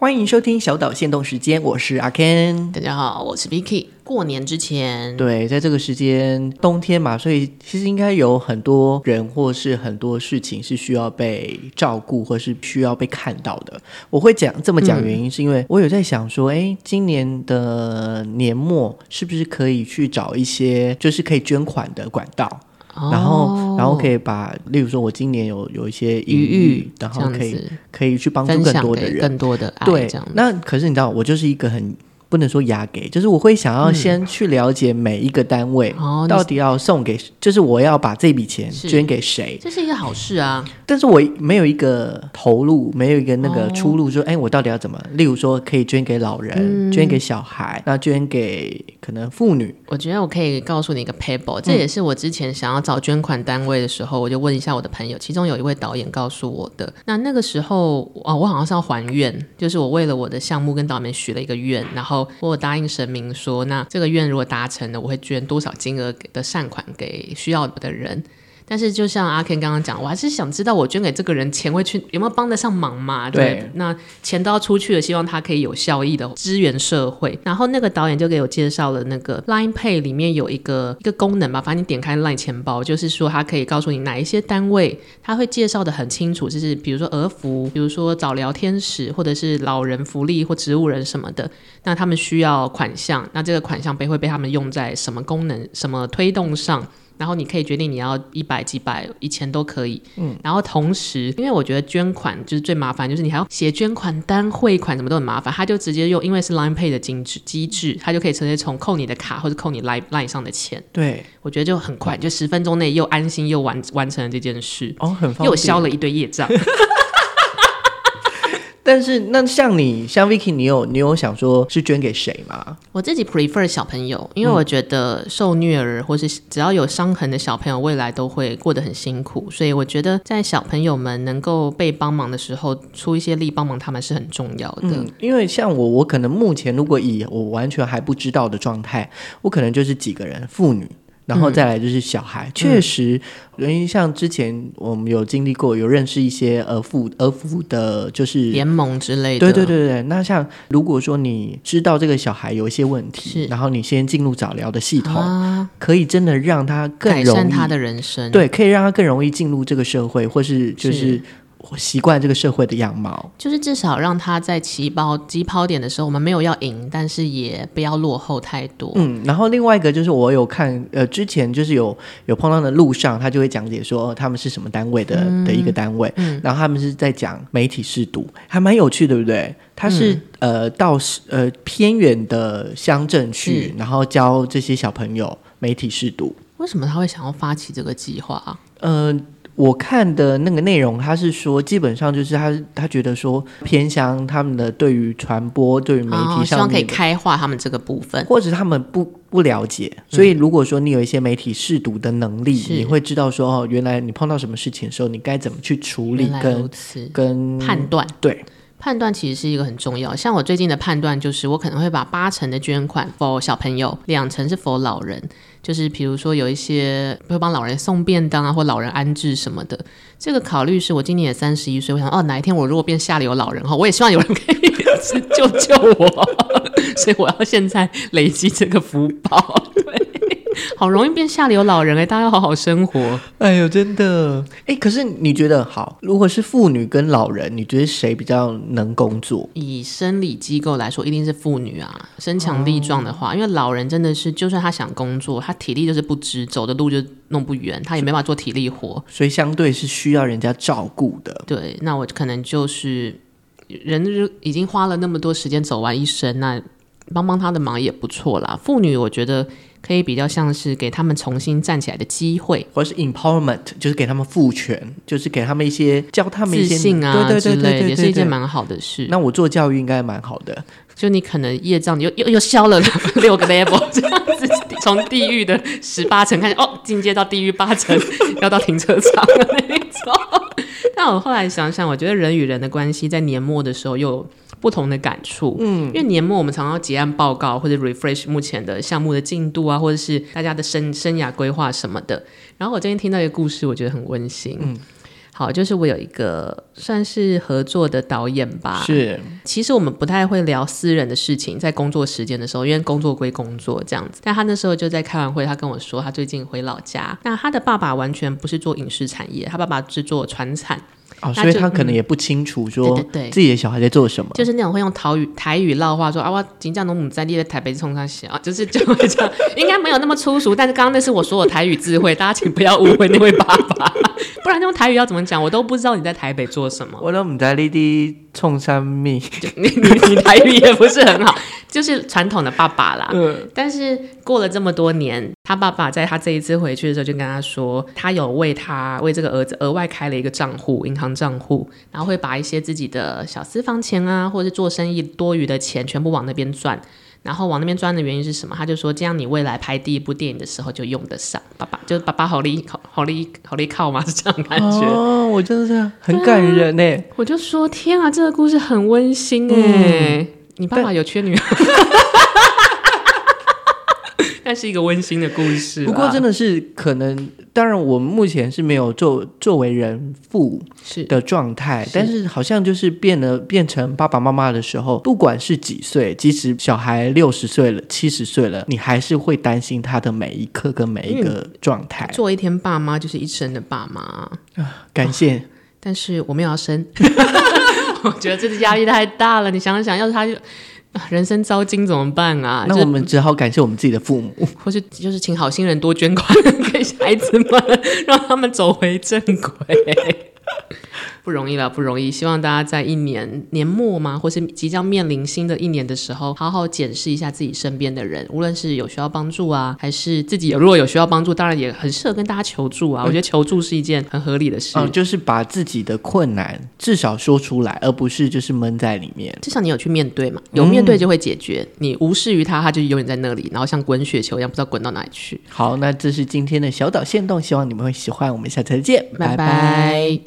欢迎收听小岛限动时间，我是阿 Ken。大家好，我是 Vicky。过年之前，对，在这个时间，冬天嘛，所以其实应该有很多人或是很多事情是需要被照顾，或是需要被看到的。我会讲这么讲，原因是因为我有在想说，哎、嗯，今年的年末是不是可以去找一些就是可以捐款的管道？然后，然后可以把，例如说，我今年有有一些抑郁，然后可以可以去帮助更多的人，更多的爱。对，那可是你知道，我就是一个很。不能说压给，就是我会想要先去了解每一个单位到底要送给，嗯、就是我要把这笔钱捐给谁，这是一个好事啊。但是我没有一个投入，没有一个那个出路，说，哎、哦，我到底要怎么？例如说，可以捐给老人，嗯、捐给小孩，那捐给可能妇女。我觉得我可以告诉你一个 paper，这也是我之前想要找捐款单位的时候，我就问一下我的朋友，其中有一位导演告诉我的。那那个时候啊，我好像是要还愿，就是我为了我的项目跟导演许了一个愿，然后。我答应神明说，那这个愿如果达成了，我会捐多少金额的善款给需要的人。但是，就像阿 Ken 刚刚讲，我还是想知道我捐给这个人钱会去有没有帮得上忙嘛？对，对，那钱都要出去了，希望他可以有效益的支援社会。然后那个导演就给我介绍了那个 Line Pay 里面有一个一个功能吧，反正你点开 Line 钱包，就是说他可以告诉你哪一些单位，他会介绍的很清楚，就是比如说儿福，比如说早疗天使，或者是老人福利或植物人什么的，那他们需要款项，那这个款项被会被他们用在什么功能、什么推动上。然后你可以决定你要一百几百一千都可以，嗯，然后同时，因为我觉得捐款就是最麻烦，就是你还要写捐款单、汇款什么都很麻烦，他就直接用，因为是 Line Pay 的机制机制，他就可以直接从扣你的卡或者扣你 Line Line 上的钱，对，我觉得就很快，就十分钟内又安心又完完成了这件事，哦，很方便，又消了一堆业障。但是那像你像 Vicky，你有你有想说是捐给谁吗？我自己 prefer 小朋友，因为我觉得受虐儿或是只要有伤痕的小朋友，未来都会过得很辛苦，所以我觉得在小朋友们能够被帮忙的时候，出一些力帮忙他们是很重要的。嗯，因为像我，我可能目前如果以我完全还不知道的状态，我可能就是几个人，妇女。然后再来就是小孩，嗯、确实，因为像之前我们有经历过，有认识一些儿父儿父的，就是联盟之类的。对对对对，那像如果说你知道这个小孩有一些问题，然后你先进入早疗的系统，啊、可以真的让他更容易改善他的人生。对，可以让他更容易进入这个社会，或是就是。是习惯这个社会的样貌，就是至少让他在起跑起跑点的时候，我们没有要赢，但是也不要落后太多。嗯，然后另外一个就是我有看，呃，之前就是有有碰到的路上，他就会讲解说他们是什么单位的、嗯、的一个单位，嗯、然后他们是在讲媒体试读，还蛮有趣，对不对？他是、嗯、呃到呃偏远的乡镇去，然后教这些小朋友媒体试读。为什么他会想要发起这个计划啊？嗯、呃。我看的那个内容，他是说，基本上就是他他觉得说，偏向他们的对于传播、对于媒体上面、哦，希望可以开化他们这个部分，或者他们不不了解。所以如果说你有一些媒体试读的能力，嗯、你会知道说，哦，原来你碰到什么事情的时候，你该怎么去处理跟跟判断。对，判断其实是一个很重要。像我最近的判断就是，我可能会把八成的捐款 for 小朋友，两成是 for 老人。就是比如说有一些会帮老人送便当啊，或老人安置什么的，这个考虑是我今年也三十一岁，我想哦，哪一天我如果变下流老人哈，我也希望有人可以 救救我，所以我要现在累积这个福报。对 好容易变下流老人哎、欸，大家要好好生活。哎呦，真的哎，可是你觉得好？如果是妇女跟老人，你觉得谁比较能工作？以生理机构来说，一定是妇女啊，身强力壮的话，哦、因为老人真的是，就算他想工作，他体力就是不支，走的路就弄不远，他也没办法做体力活，所以相对是需要人家照顾的。对，那我可能就是人已经花了那么多时间走完一生，那帮帮他的忙也不错啦。妇女，我觉得。可以比较像是给他们重新站起来的机会，或者是 empowerment，就是给他们赋权，就是给他们一些教他们一些自信啊，对对对对对，也是一件蛮好的事。那我做教育应该蛮好的，就你可能业障又又又消了 六个 level，这样子从地狱的十八层开始，哦，进阶到地狱八层，要到停车场的那一种。但我后来想想，我觉得人与人的关系在年末的时候又有不同的感触。嗯，因为年末我们常常结案报告或者 refresh 目前的项目的进度啊，或者是大家的生生涯规划什么的。然后我今天听到一个故事，我觉得很温馨。嗯，好，就是我有一个算是合作的导演吧。是，其实我们不太会聊私人的事情，在工作时间的时候，因为工作归工作这样子。但他那时候就在开完会，他跟我说，他最近回老家。那他的爸爸完全不是做影视产业，他爸爸是做传产。哦，所以他可能也不清楚说，自己的小孩在做什么，就是那种会用台语台语唠话说啊，我金匠农母在地在台北冲上写。啊，就是就会这样，应该没有那么粗俗，但是刚刚那是我说的台语智慧，大家请不要误会那位爸爸，不然用台语要怎么讲，我都不知道你在台北做什么。我都不知道你在冲啥米，你你你台语也不是很好，就是传统的爸爸啦。嗯，但是过了这么多年，他爸爸在他这一次回去的时候就跟他说，他有为他为这个儿子额外开了一个账户，银行账户，然后会把一些自己的小私房钱啊，或者是做生意多余的钱全部往那边赚。然后往那边钻的原因是什么？他就说，这样你未来拍第一部电影的时候就用得上。爸爸就是爸爸好利好好利好利靠嘛，是这样感觉。哦，我真的是很感人呢。我就说天啊，这个故事很温馨哎。嗯，你爸爸有缺女儿？但是一个温馨的故事。不过真的是可能，当然我们目前是没有作作为人父是的状态，但是好像就是变得，变成爸爸妈妈的时候，不管是几岁，即使小孩六十岁了、七十岁了，你还是会担心他的每一刻跟每一个状态。嗯，做一天爸妈就是一生的爸妈啊！感谢，哦，但是我没有要生，我觉得这个压力太大了。你想想，要是他就。人生遭金怎么办啊？那我们只好感谢我们自己的父母，或是就是请好心人多捐款给孩子们，让他们走回正轨。不容易了，不容易。希望大家在一年年末嘛，或是即将面临新的一年的时候，好好检视一下自己身边的人，无论是有需要帮助啊，还是自己有如果有需要帮助，当然也很适合跟大家求助啊。我觉得求助是一件很合理的事。嗯，就是把自己的困难至少说出来，而不是就是闷在里面。至少你有去面对嘛，有面对就会解决。嗯，你无视于他，他就永远在那里，然后像滚雪球一样，不知道滚到哪里去。好，那这是今天的小岛线动，希望你们会喜欢。我们下次再见，拜拜。拜拜。